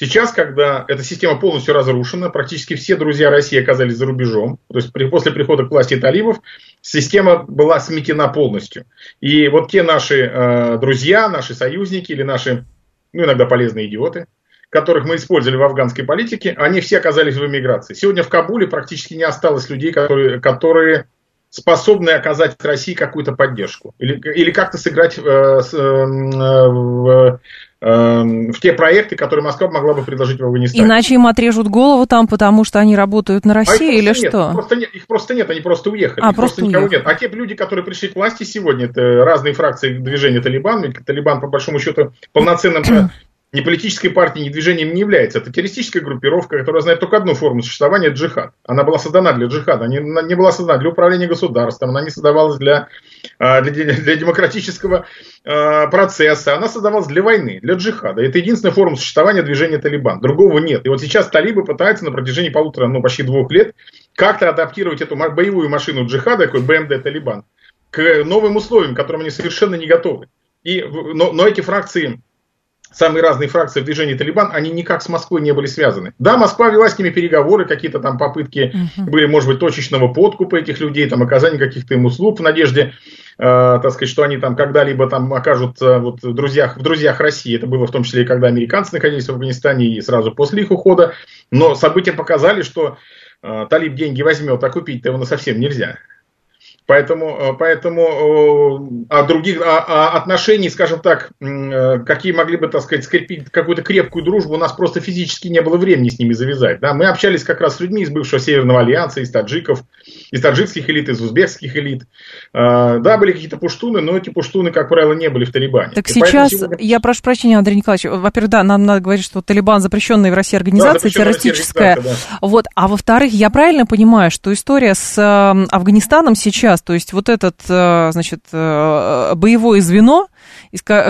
Сейчас, когда эта система полностью разрушена, практически все друзья России оказались за рубежом, то есть при, после прихода к власти талибов система была сметена полностью. И вот те наши э, друзья, наши союзники или наши, ну иногда полезные идиоты, которых мы использовали в афганской политике, они все оказались в эмиграции. Сегодня в Кабуле практически не осталось людей, которые, которые способны оказать России какую-то поддержку или, или как-то сыграть э, с, э, в, э, в те проекты, которые Москва могла бы предложить в Афганистане. Иначе им отрежут голову там, потому что они работают на Россию а или нет, что? Их просто, нет, их просто нет, они просто уехали. А, просто, просто никого уехали. нет. А те люди, которые пришли к власти сегодня, это разные фракции движения Талибан. Талибан, по большому счету, полноценным ни политической партией, ни движением не является. Это террористическая группировка, которая знает только одну форму существования – джихад. Она была создана для джихада, она не была создана для управления государством, она не создавалась для, а, для, для демократического а, процесса, она создавалась для войны, для джихада. Это единственная форма существования движения Талибан. Другого нет. И вот сейчас талибы пытаются на протяжении полутора, ну почти двух лет как-то адаптировать эту боевую машину джихада, такой БМД Талибан, к новым условиям, к которым они совершенно не готовы. И, но, но эти фракции самые разные фракции в движении Талибан, они никак с Москвой не были связаны. Да, Москва вела с ними переговоры, какие-то там попытки uh-huh. были, может быть, точечного подкупа этих людей, там оказания каких-то им услуг в надежде, э, так сказать, что они там когда-либо там окажут э, вот, в, друзьях, в друзьях России. Это было в том числе и когда американцы находились в Афганистане и сразу после их ухода. Но события показали, что э, Талиб деньги возьмет, а купить-то его совсем нельзя. Поэтому, э, поэтому о других о, о отношений, скажем так, э, какие могли бы, так сказать, скрепить какую-то крепкую дружбу, у нас просто физически не было времени с ними завязать. Да? Мы общались как раз с людьми из бывшего Северного Альянса, из таджиков, из таджикских элит, из узбекских элит. Э, да, были какие-то пуштуны, но эти пуштуны, как правило, не были в Талибане. Так И сейчас, сегодня... я прошу прощения, Андрей Николаевич, во-первых, да, нам надо говорить, что Талибан запрещенная в России организация, да, террористическая. России да. Вот. А во-вторых, я правильно понимаю, что история с Афганистаном сейчас. То есть вот этот, э, значит, э, боевое звено,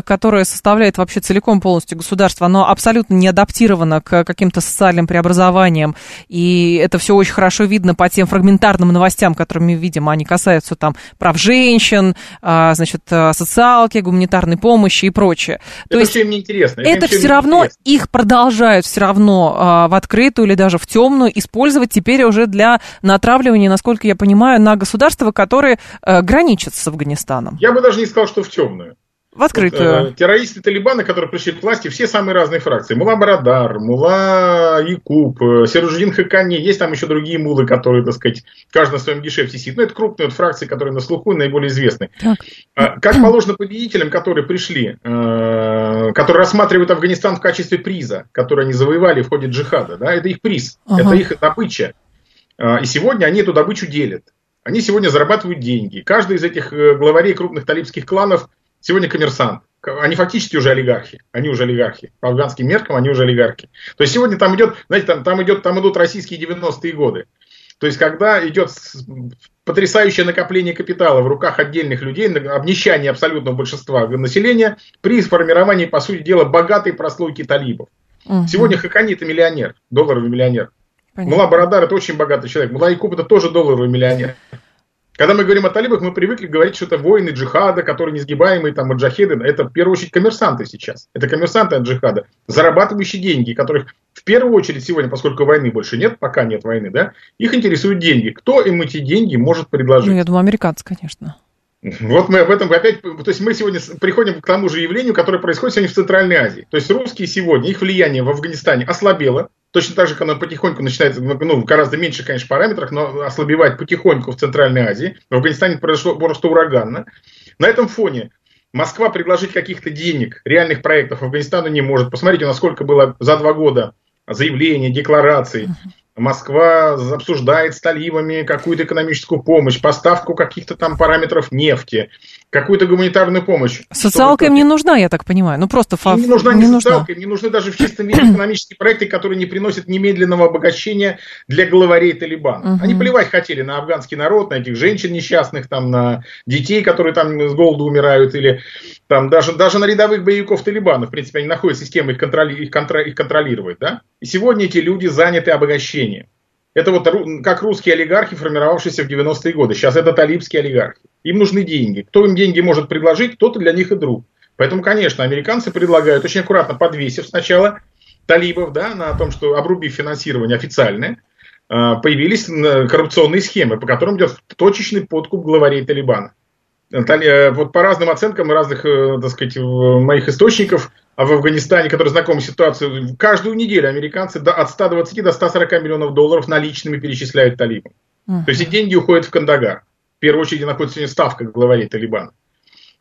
которое составляет вообще целиком полностью государство, оно абсолютно не адаптировано к каким-то социальным преобразованиям, и это все очень хорошо видно по тем фрагментарным новостям, которыми видим, они касаются там прав женщин, а, значит, э, социалки, гуманитарной помощи и прочее. То это есть все им неинтересно. Это, это все равно, интересно. их продолжают все равно а, в открытую или даже в темную использовать теперь уже для натравливания, насколько я понимаю, на государства, которые а, граничат с Афганистаном. Я бы даже не сказал, что в темную. В открытую. Вот, э, террористы Талибана, которые пришли к власти, все самые разные фракции. Мула Барадар, Мула Якуб, э, Серуждин Хакани. Есть там еще другие мулы, которые, так сказать, каждый на своем гешефте сидит. Но это крупные вот фракции, которые на слуху наиболее известны. Так. А, как положено победителям, которые пришли, э, которые рассматривают Афганистан в качестве приза, который они завоевали в ходе джихада. Да? Это их приз, ага. это их добыча. А, и сегодня они эту добычу делят. Они сегодня зарабатывают деньги. Каждый из этих главарей крупных талибских кланов Сегодня коммерсант. Они фактически уже олигархи. Они уже олигархи. По афганским меркам они уже олигархи. То есть сегодня там идет, знаете, там, там, идет, там идут российские 90-е годы. То есть когда идет потрясающее накопление капитала в руках отдельных людей, обнищание абсолютного большинства населения при сформировании, по сути дела, богатой прослойки талибов. Угу. Сегодня Хакани это миллионер, долларовый миллионер. Понятно. Мула Барадар это очень богатый человек. Мула Якуб это тоже долларовый миллионер. Когда мы говорим о талибах, мы привыкли говорить, что это воины джихада, которые несгибаемые, там, маджахеды. Это в первую очередь коммерсанты сейчас. Это коммерсанты от джихада, зарабатывающие деньги, которых в первую очередь сегодня, поскольку войны больше нет, пока нет войны, да, их интересуют деньги. Кто им эти деньги может предложить? Ну, я думаю, американцы, конечно. Вот мы об этом опять, то есть мы сегодня приходим к тому же явлению, которое происходит сегодня в Центральной Азии. То есть русские сегодня, их влияние в Афганистане ослабело, Точно так же, как оно потихоньку начинает, ну, гораздо меньше, конечно, параметрах, но ослабевать потихоньку в Центральной Азии. В Афганистане произошло просто ураганно. На этом фоне Москва предложить каких-то денег, реальных проектов Афганистану не может. Посмотрите, насколько было за два года заявлений, деклараций. Москва обсуждает с талибами какую-то экономическую помощь, поставку каких-то там параметров нефти, какую-то гуманитарную помощь. Социалка им не нужна, я так понимаю. Ну просто фа... им не нужна не, не социалка, им не нужны даже в чистом виде экономические проекты, которые не приносят немедленного обогащения для главарей Талибана. Угу. Они плевать хотели на афганский народ, на этих женщин несчастных, там, на детей, которые там с голоду умирают, или там даже, даже на рядовых боевиков Талибана. В принципе, они находят систему, их, контроли, их, контр, их контролирует. Да? И сегодня эти люди заняты обогащением. Это вот как русские олигархи, формировавшиеся в 90-е годы. Сейчас это талибские олигархи. Им нужны деньги. Кто им деньги может предложить, тот для них и друг. Поэтому, конечно, американцы предлагают очень аккуратно, подвесив сначала талибов, да, на том, что обрубив финансирование официальное, а, появились коррупционные схемы, по которым идет точечный подкуп главарей Талибана. Э, вот по разным оценкам разных, э, так сказать, моих источников, а в Афганистане, которые знакомы с ситуацией, каждую неделю американцы от 120 до 140 миллионов долларов наличными перечисляют талибам. Uh-huh. То есть эти деньги уходят в Кандагар. В первую очередь находится сегодня ставка главарей Талибана.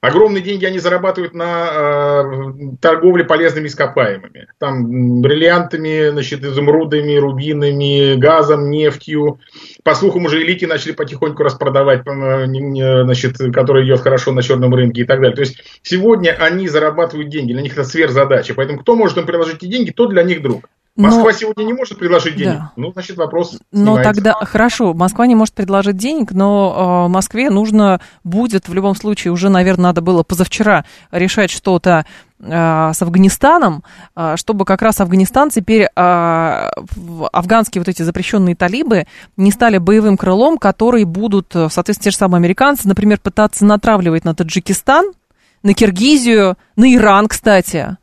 Огромные деньги они зарабатывают на э, торговле полезными ископаемыми. Там бриллиантами, значит, изумрудами, рубинами, газом, нефтью. По слухам, уже элите начали потихоньку распродавать, э, значит, который идет хорошо на черном рынке и так далее. То есть сегодня они зарабатывают деньги, для них это сверхзадача. Поэтому кто может им приложить эти деньги, тот для них друг. Москва но... сегодня не может предложить денег. Да. Ну, значит, вопрос. Но тогда хорошо, Москва не может предложить денег, но э, Москве нужно будет в любом случае уже, наверное, надо было позавчера решать что-то э, с Афганистаном, э, чтобы как раз Афганистан теперь э, афганские вот эти запрещенные талибы не стали боевым крылом, которые будут, соответственно, те же самые американцы, например, пытаться натравливать на Таджикистан, на Киргизию, на Иран, кстати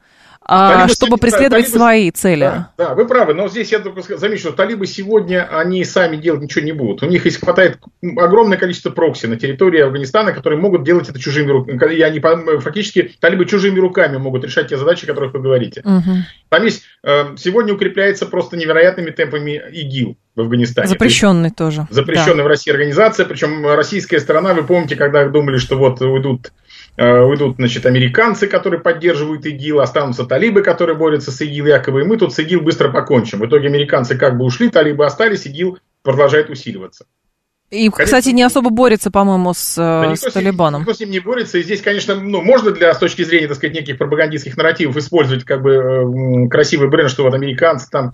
а, чтобы преследовать талибы, свои цели. Да, да, вы правы, но здесь я только замечу, что талибы сегодня, они сами делать ничего не будут. У них есть хватает огромное количество прокси на территории Афганистана, которые могут делать это чужими руками. И они фактически, талибы чужими руками могут решать те задачи, о которых вы говорите. Угу. Там есть, э, сегодня укрепляется просто невероятными темпами ИГИЛ в Афганистане. Запрещенный то тоже. Запрещенная да. в России организация, причем российская сторона, вы помните, когда думали, что вот уйдут уйдут, значит, американцы, которые поддерживают ИГИЛ, останутся талибы, которые борются с ИГИЛ, якобы, и мы тут с ИГИЛ быстро покончим. В итоге американцы как бы ушли, талибы остались, ИГИЛ продолжает усиливаться. И, конечно, кстати, не особо борется, по-моему, с, да с Талибаном. Никто с ним не борется. И здесь, конечно, ну, можно для, с точки зрения, так сказать, неких пропагандистских нарративов использовать как бы э, красивый бренд, что вот американцы там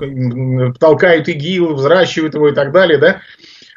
толкают ИГИЛ, взращивают его и так далее, да.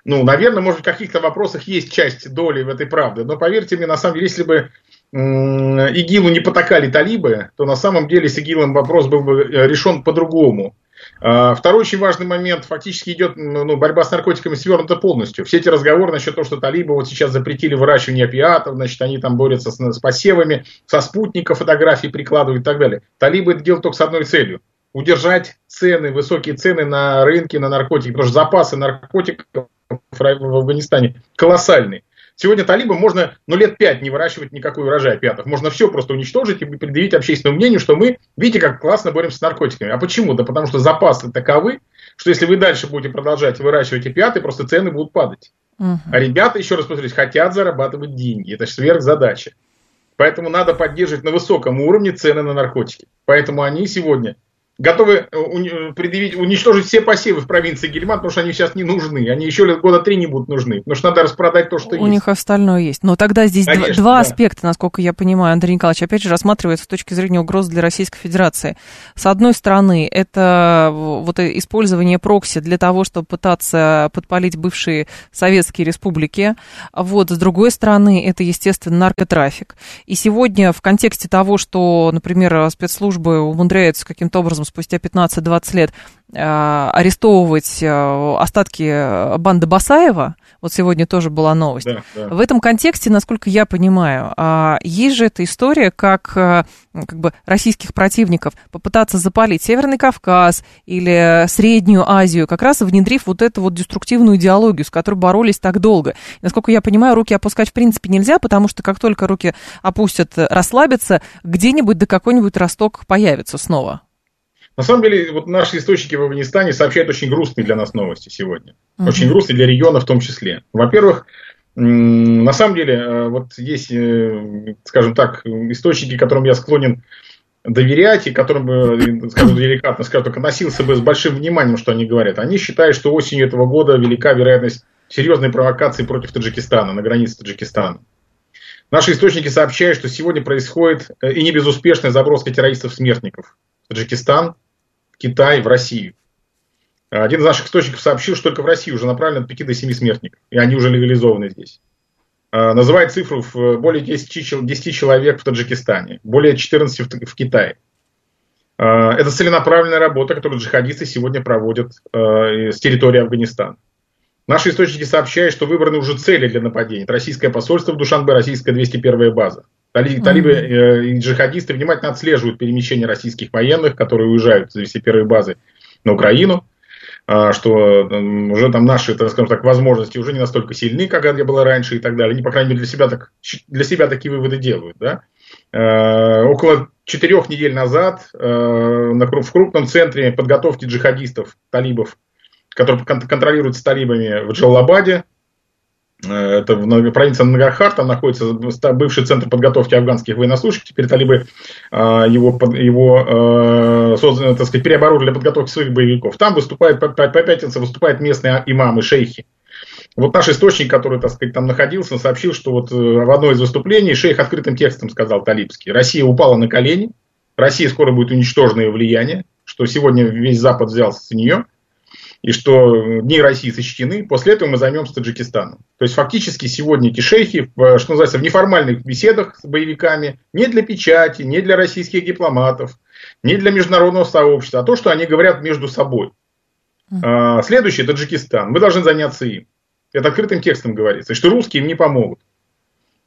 Ну, наверное, может, в каких-то вопросах есть часть доли в этой правде. Но поверьте мне, на самом деле, если бы ИГИЛу не потакали талибы, то на самом деле с ИГИЛом вопрос был бы э, решен по-другому. А, второй очень важный момент, фактически идет ну, борьба с наркотиками свернута полностью. Все эти разговоры насчет того, что талибы вот сейчас запретили выращивание опиатов, значит, они там борются с, с посевами, со спутника фотографии прикладывают и так далее. Талибы это делают только с одной целью. Удержать цены, высокие цены на рынке на наркотики, потому что запасы наркотиков в Афганистане колоссальные. Сегодня талибам можно ну, лет пять не выращивать никакой урожай пятых. Можно все просто уничтожить и предъявить общественному мнению, что мы, видите, как классно боремся с наркотиками. А почему? Да потому что запасы таковы, что если вы дальше будете продолжать выращивать опиаты, просто цены будут падать. Угу. А ребята, еще раз повторюсь, хотят зарабатывать деньги. Это сверхзадача. Поэтому надо поддерживать на высоком уровне цены на наркотики. Поэтому они сегодня готовы э, э, предъявить, уничтожить все посевы в провинции Гельман, потому что они сейчас не нужны. Они еще лет года три не будут нужны, потому что надо распродать то, что У есть. У них остальное есть. Но тогда здесь Конечно, два да. аспекта, насколько я понимаю, Андрей Николаевич, опять же, рассматривается с точки зрения угроз для Российской Федерации. С одной стороны, это вот использование прокси для того, чтобы пытаться подпалить бывшие советские республики. Вот, с другой стороны, это, естественно, наркотрафик. И сегодня в контексте того, что, например, спецслужбы умудряются каким-то образом образом спустя 15-20 лет э, арестовывать э, остатки банды Басаева, вот сегодня тоже была новость. Да, да. В этом контексте, насколько я понимаю, э, есть же эта история, как, как бы российских противников попытаться запалить Северный Кавказ или Среднюю Азию, как раз внедрив вот эту вот деструктивную идеологию, с которой боролись так долго. Насколько я понимаю, руки опускать в принципе нельзя, потому что как только руки опустят, расслабятся, где-нибудь да какой-нибудь росток появится снова. На самом деле, вот наши источники в Афганистане сообщают очень грустные для нас новости сегодня. Uh-huh. Очень грустные для региона в том числе. Во-первых, на самом деле, э, вот есть, э, скажем так, источники, которым я склонен доверять, и которым бы, скажу деликатно, скажу, только носился бы с большим вниманием, что они говорят. Они считают, что осенью этого года велика вероятность серьезной провокации против Таджикистана, на границе Таджикистана. Наши источники сообщают, что сегодня происходит э, и не безуспешная заброска террористов-смертников Таджикистан, в Китай, в Россию. Один из наших источников сообщил, что только в России уже направлено от 5 до 7 смертников, и они уже легализованы здесь. Называет цифру в более 10, 10 человек в Таджикистане, более 14 в Китае. Это целенаправленная работа, которую джихадисты сегодня проводят с территории Афганистана. Наши источники сообщают, что выбраны уже цели для нападения. Это российское посольство в Душанбе, российская 201 база. Талибы э, и джихадисты внимательно отслеживают перемещение российских военных, которые уезжают с 201 базы на Украину, а, что уже там наши, так скажем так, возможности уже не настолько сильны, как это было раньше и так далее. Они, по крайней мере, для себя, так, для себя такие выводы делают. Да? А, около четырех недель назад э, в крупном центре подготовки джихадистов, талибов, который контролируется талибами в Джалабаде. Э, это в провинции Нагархар, там находится бывший центр подготовки афганских военнослужащих. Теперь талибы э, его, его э, так сказать, переоборудовали для подготовки своих боевиков. Там выступают по, по пятнице выступают местные имамы, шейхи. Вот наш источник, который, так сказать, там находился, сообщил, что вот в одно из выступлений шейх открытым текстом сказал талибский, Россия упала на колени, Россия скоро будет уничтожена ее влияние, что сегодня весь Запад взялся с нее, и что дни России сочтены, после этого мы займемся Таджикистаном. То есть фактически сегодня эти шейхи, что называется, в неформальных беседах с боевиками, не для печати, не для российских дипломатов, не для международного сообщества, а то, что они говорят между собой. А, следующий Таджикистан. Мы должны заняться им. Это открытым текстом говорится. И что русские им не помогут.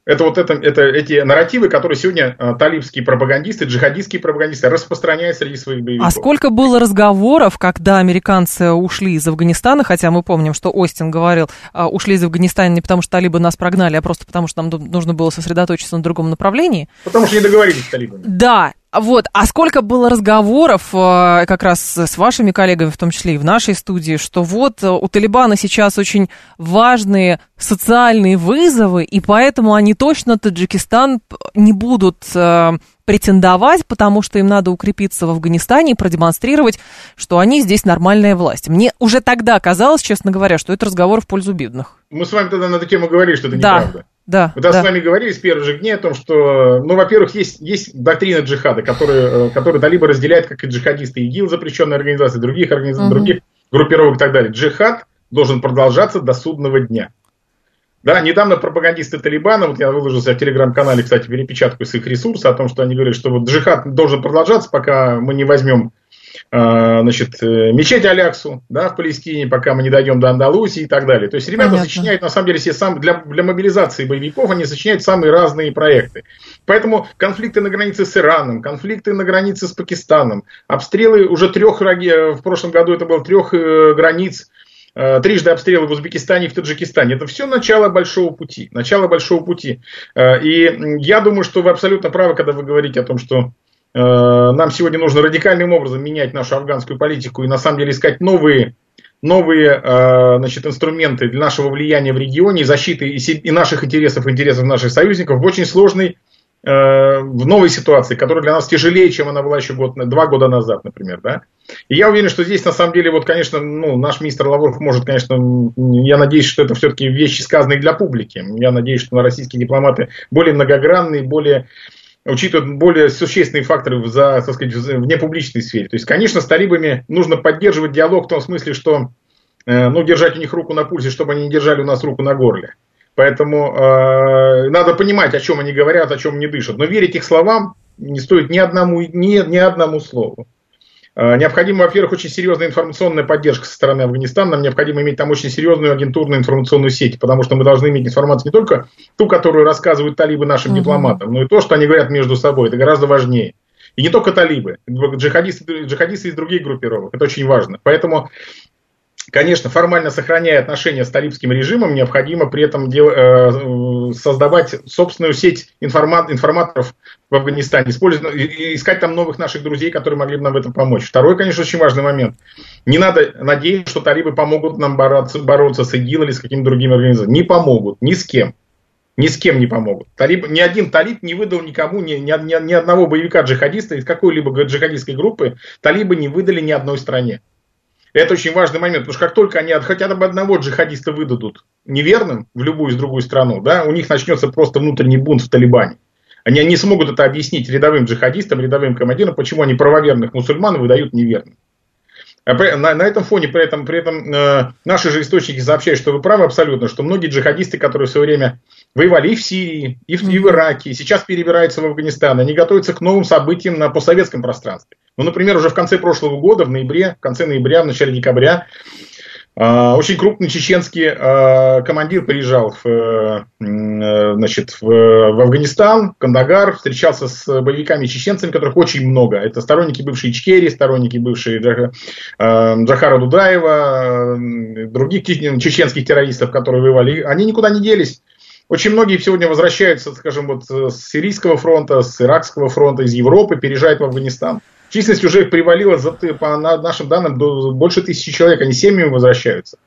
Это вот это, это, эти нарративы, которые сегодня а, талибские пропагандисты, джихадистские пропагандисты распространяют среди своих боевиков. А сколько было разговоров, когда американцы ушли из Афганистана, хотя мы помним, что Остин говорил, а, ушли из Афганистана не потому, что талибы нас прогнали, а просто потому, что нам нужно было сосредоточиться на другом направлении. Потому что не договорились с талибами. Да, вот, а сколько было разговоров э, как раз с вашими коллегами, в том числе и в нашей студии, что вот э, у Талибана сейчас очень важные социальные вызовы, и поэтому они точно Таджикистан не будут э, претендовать, потому что им надо укрепиться в Афганистане и продемонстрировать, что они здесь нормальная власть. Мне уже тогда казалось, честно говоря, что это разговор в пользу бедных. Мы с вами тогда на эту тему говорили, что это да. неправда. Да, Мы да. с вами говорили с первых же дней о том, что, ну, во-первых, есть, есть доктрина джихада, которую, э, которую талибы разделяют, как и джихадисты ИГИЛ, запрещенные организации, других организаций, угу. других группировок и так далее. Джихад должен продолжаться до судного дня. Да, недавно пропагандисты Талибана, вот я выложился в телеграм-канале, кстати, перепечатку с их ресурса о том, что они говорят, что вот джихад должен продолжаться, пока мы не возьмем значит, э, мечеть Аляксу да, в Палестине, пока мы не дойдем до Андалусии и так далее. То есть ребята Понятно. сочиняют, на самом деле, все сам, для, для мобилизации боевиков, они сочиняют самые разные проекты. Поэтому конфликты на границе с Ираном, конфликты на границе с Пакистаном, обстрелы уже трех, в прошлом году это было трех э, границ, э, трижды обстрелы в Узбекистане и в Таджикистане. Это все начало большого пути. Начало большого пути. И я думаю, что вы абсолютно правы, когда вы говорите о том, что Э, нам сегодня нужно радикальным образом менять нашу афганскую политику и на самом деле искать новые, новые э, значит, инструменты для нашего влияния в регионе, защиты и наших интересов, интересов наших союзников в очень сложной, э, в новой ситуации, которая для нас тяжелее, чем она была еще год, два года назад, например. Да? И я уверен, что здесь на самом деле, вот, конечно, ну, наш министр Лавров может, конечно, я надеюсь, что это все-таки вещи, сказанные для публики. Я надеюсь, что российские дипломаты более многогранные, более учитывают более существенные факторы в, за, так сказать, в непубличной сфере. То есть, конечно, с талибами нужно поддерживать диалог в том смысле, что э, ну, держать у них руку на пульсе, чтобы они не держали у нас руку на горле. Поэтому э, надо понимать, о чем они говорят, о чем не дышат. Но верить их словам не стоит ни одному, ни, ни одному слову. Э, необходима, во-первых, очень серьезная информационная поддержка со стороны Афганистана. Нам необходимо иметь там очень серьезную агентурную информационную сеть, потому что мы должны иметь информацию не только ту, которую рассказывают талибы нашим угу. дипломатам, но и то, что они говорят между собой. Это гораздо важнее. И не только талибы, джихадисты, джихадисты из других группировок. Это очень важно. Поэтому конечно, формально сохраняя отношения с талибским режимом, необходимо при этом дел, э, создавать собственную сеть информат, информаторов в Афганистане, искать там новых наших друзей, которые могли бы нам в этом помочь. Второй, конечно, очень важный момент. Не надо надеяться, что талибы помогут нам бороться, бороться с ИГИЛ или с какими-то другими организациями. Не помогут, ни с кем. Ни с кем не помогут. Талиб, ни один талиб не выдал никому, ни, ни, ни, ни одного боевика джихадиста из какой-либо джихадистской группы талибы не выдали ни одной стране. Это очень важный момент, потому что как только они хотя бы одного джихадиста выдадут неверным в любую из другую страну, да, у них начнется просто внутренний бунт в Талибане. Они не смогут это объяснить рядовым джихадистам, рядовым командирам, почему они правоверных мусульман выдают неверным. А на, на этом фоне при этом, при этом э, наши же источники сообщают, что вы правы абсолютно, что многие джихадисты, которые в свое время воевали и в Сирии, и в, и в Ираке, и сейчас перебираются в Афганистан, они готовятся к новым событиям на постсоветском пространстве. Ну, например, уже в конце прошлого года, в ноябре, в конце ноября, в начале декабря, а, очень крупный чеченский а, командир приезжал в, э, значит, в, в Афганистан, в Кандагар, встречался с боевиками-чеченцами, которых очень много. Это сторонники бывшей Ичкерии, сторонники бывшей а, Джахара Дудаева, других чеченских террористов, которые воевали. Они никуда не делись. Очень многие сегодня возвращаются, скажем, вот с Сирийского фронта, с Иракского фронта, из Европы, переезжают в Афганистан. Численность уже привалила, по нашим данным, до больше тысячи человек. Они семьями возвращаются.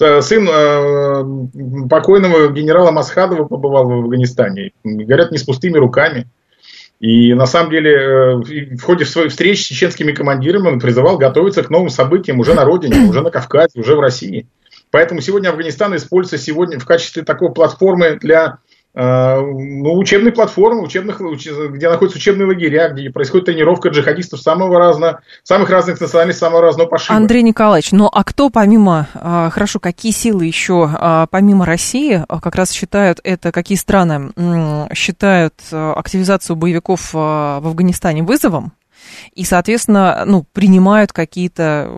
Э, сын э, покойного генерала Масхадова побывал в Афганистане. Говорят, не с пустыми руками. И на самом деле э, в ходе своей встречи с чеченскими командирами он призывал готовиться к новым событиям уже на родине, уже на Кавказе, уже в России. Поэтому сегодня Афганистан используется сегодня в качестве такой платформы для Э, ну, учебные платформы, учебных, где находятся учебные лагеря, где происходит тренировка джихадистов самого разного, самых разных национальностей, самого разного пошиба. Андрей Николаевич, ну а кто помимо, а, хорошо, какие силы еще а, помимо России как раз считают это, какие страны считают активизацию боевиков в Афганистане вызовом? И, соответственно, ну, принимают какие-то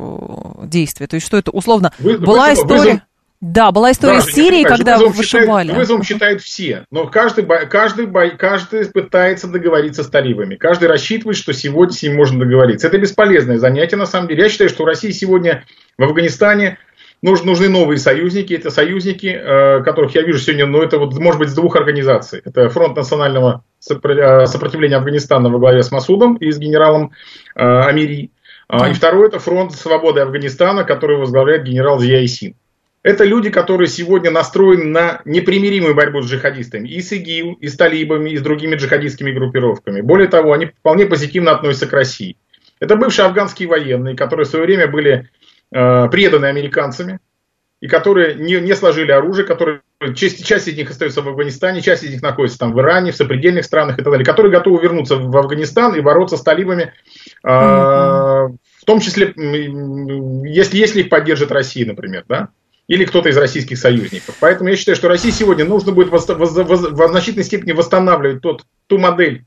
действия. То есть, что это условно Вы, была вызов, история. Вызов, да, была история Даже, с Сирией, когда вызовом вышибали. Считают, вызовом считают все, но каждый, каждый, каждый пытается договориться с талибами. Каждый рассчитывает, что сегодня с ним можно договориться. Это бесполезное занятие, на самом деле. Я считаю, что России сегодня в Афганистане нужны, нужны новые союзники. Это союзники, э, которых я вижу сегодня, ну, это вот, может быть, с двух организаций. Это Фронт национального э, сопротивления Афганистана во главе с Масудом и с генералом э, Амири. Да. И второй это Фронт свободы Афганистана, который возглавляет генерал Зияисин. Это люди, которые сегодня настроены на непримиримую борьбу с джихадистами. И с ИГИЛ, и с талибами, и с другими джихадистскими группировками. Более того, они вполне позитивно относятся к России. Это бывшие афганские военные, которые в свое время были преданы американцами, и которые не, не сложили оружие, которые, часть, часть из них остается в Афганистане, часть из них находится там в Иране, в сопредельных странах и так далее, которые готовы вернуться в Афганистан и бороться с талибами, э, в том числе, если, если их поддержит Россия, например, да или кто-то из российских союзников. Поэтому я считаю, что России сегодня нужно будет в значительной степени восстанавливать тот, ту модель э,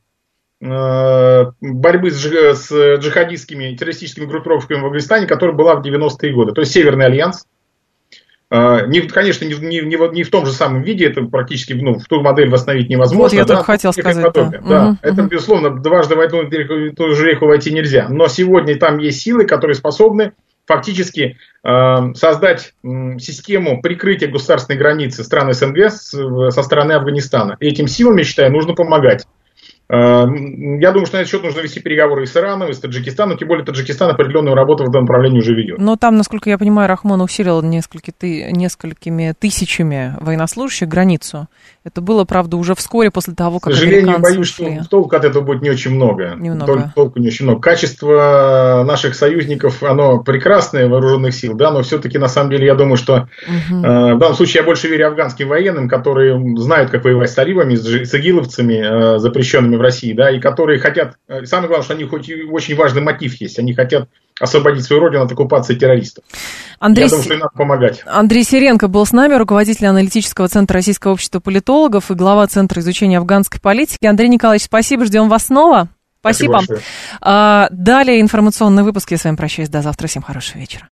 борьбы с, с джихадистскими террористическими группировками в Афганистане, которая была в 90-е годы. То есть Северный альянс. Э, не, конечно, не, не, не, в том же самом виде, это практически ну, в ту модель восстановить невозможно. Вот я да, только хотел сказать. Да. да угу, это, угу. безусловно, дважды в эту, эту же реку войти нельзя. Но сегодня там есть силы, которые способны фактически э, создать э, систему прикрытия государственной границы стран СНГ с, со стороны Афганистана. И этим силам, я считаю, нужно помогать. Эм, я думаю, что на этот счет нужно вести переговоры и с Ираном, и с Таджикистаном, тем более Таджикистан определенную работу в этом направлении уже ведет. Но там, насколько я понимаю, Рахмон усилил несколько, ты, несколькими тысячами военнослужащих границу. Это было, правда, уже вскоре после того, как К сожалению, боюсь, ушли. что толку от этого будет не очень много. Немного. Толку, толку не очень много. Качество наших союзников, оно прекрасное, вооруженных сил, да, но все-таки, на самом деле, я думаю, что угу. э, в данном случае я больше верю афганским военным, которые знают, как воевать с талибами, с, с игиловцами, э, запрещенными в России, да, и которые хотят, э, самое главное, что у них хоть очень важный мотив есть, они хотят освободить свою родину от оккупации террористов. Андрей, Я думаю, что им надо помогать. Андрей Сиренко был с нами, руководитель аналитического центра Российского общества политологов и глава Центра изучения афганской политики. Андрей Николаевич, спасибо, ждем вас снова. Спасибо. спасибо. А, далее информационный выпуск. Я с вами прощаюсь. До завтра. Всем хорошего вечера.